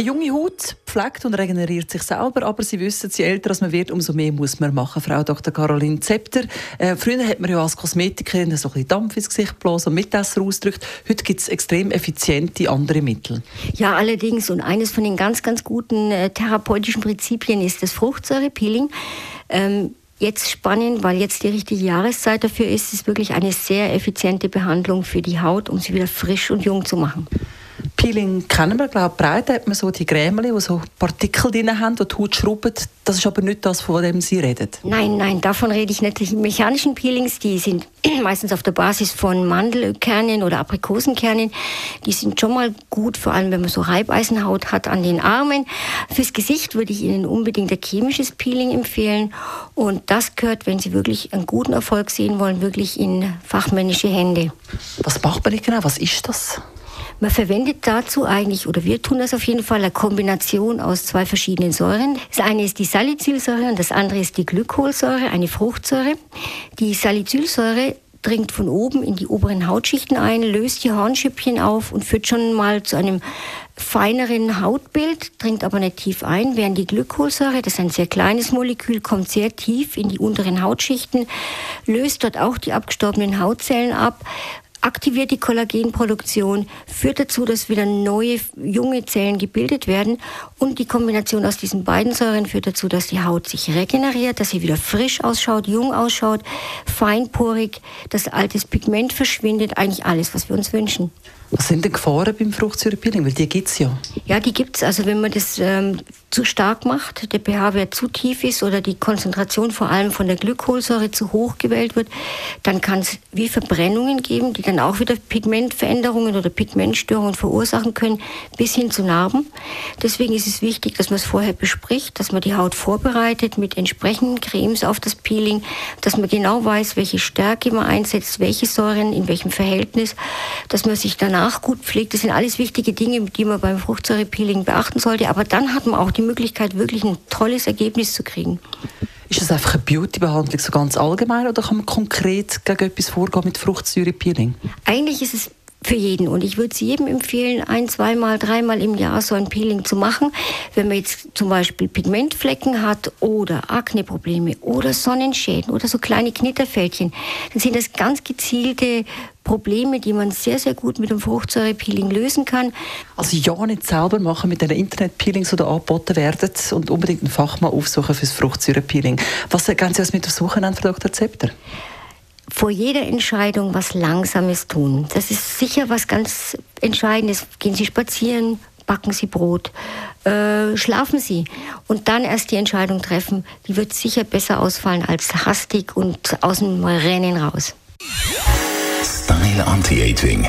eine junge Haut pflegt und regeneriert sich selber, aber Sie wissen, je älter man wird, umso mehr muss man machen. Frau Dr. Caroline Zepter. Äh, früher hat man ja als Kosmetikerin so ein bisschen Dampf ins Gesicht geblasen und Mitesser ausgedrückt. Heute gibt es extrem effiziente andere Mittel. Ja, allerdings. Und eines von den ganz, ganz guten äh, therapeutischen Prinzipien ist das Fruchtsäurepeeling. Ähm, jetzt spannend, weil jetzt die richtige Jahreszeit dafür ist. Ist wirklich eine sehr effiziente Behandlung für die Haut, um sie wieder frisch und jung zu machen. Peeling kennen wir, glaube breit hat man so die Grämeli, die so Partikel drin haben, die die Haut schrubben. Das ist aber nicht das, von dem Sie reden. Nein, nein, davon rede ich nicht. Die mechanischen Peelings, die sind meistens auf der Basis von Mandelkernen oder Aprikosenkernen. Die sind schon mal gut, vor allem wenn man so Reibeisenhaut hat an den Armen. Fürs Gesicht würde ich Ihnen unbedingt ein chemisches Peeling empfehlen. Und das gehört, wenn Sie wirklich einen guten Erfolg sehen wollen, wirklich in fachmännische Hände. Was macht man nicht genau? Was ist das? Man verwendet dazu eigentlich, oder wir tun das auf jeden Fall, eine Kombination aus zwei verschiedenen Säuren. Das eine ist die Salicylsäure und das andere ist die Glykolsäure, eine Fruchtsäure. Die Salicylsäure dringt von oben in die oberen Hautschichten ein, löst die Hornschüppchen auf und führt schon mal zu einem feineren Hautbild, dringt aber nicht tief ein, während die Glykolsäure, das ist ein sehr kleines Molekül, kommt sehr tief in die unteren Hautschichten, löst dort auch die abgestorbenen Hautzellen ab, aktiviert die Kollagenproduktion, führt dazu, dass wieder neue junge Zellen gebildet werden und die Kombination aus diesen beiden Säuren führt dazu, dass die Haut sich regeneriert, dass sie wieder frisch ausschaut, jung ausschaut, feinporig, das altes Pigment verschwindet, eigentlich alles, was wir uns wünschen. Was sind denn Gefahren beim Fruchtsäurepeeling? Weil die gibt es ja. Ja, die gibt es. Also wenn man das ähm, zu stark macht, der pH-Wert zu tief ist oder die Konzentration vor allem von der Glykolsäure zu hoch gewählt wird, dann kann es wie Verbrennungen geben, die dann auch wieder Pigmentveränderungen oder Pigmentstörungen verursachen können, bis hin zu Narben. Deswegen ist es wichtig, dass man es vorher bespricht, dass man die Haut vorbereitet mit entsprechenden Cremes auf das Peeling, dass man genau weiß, welche Stärke man einsetzt, welche Säuren, in welchem Verhältnis, dass man sich danach gut pflegt. Das sind alles wichtige Dinge, die man beim Fruchtsäurepeeling beachten sollte. Aber dann hat man auch die Möglichkeit, wirklich ein tolles Ergebnis zu kriegen. Ist das einfach eine Beauty-Behandlung so ganz allgemein oder kann man konkret gegen etwas vorgehen mit Fruchtsäurepeeling? Eigentlich ist es für jeden. Und ich würde es jedem empfehlen, ein, zweimal, dreimal im Jahr so ein Peeling zu machen. Wenn man jetzt zum Beispiel Pigmentflecken hat oder Akneprobleme oder Sonnenschäden oder so kleine Knitterfältchen, dann sind das ganz gezielte Probleme, die man sehr, sehr gut mit dem Fruchtsäurepeeling lösen kann. Also ja nicht selber machen mit den Internetpeelings, die angeboten werden und unbedingt einen Fachmann aufsuchen für das Fruchtsäurepeeling. Was gehen Sie als mit untersuchen an, Frau Dr. Zepter? Vor jeder Entscheidung was Langsames tun. Das ist sicher was ganz Entscheidendes. Gehen Sie spazieren, backen Sie Brot, äh, schlafen Sie und dann erst die Entscheidung treffen. Die wird sicher besser ausfallen als hastig und aus dem Rennen raus. Style Anti-Aging.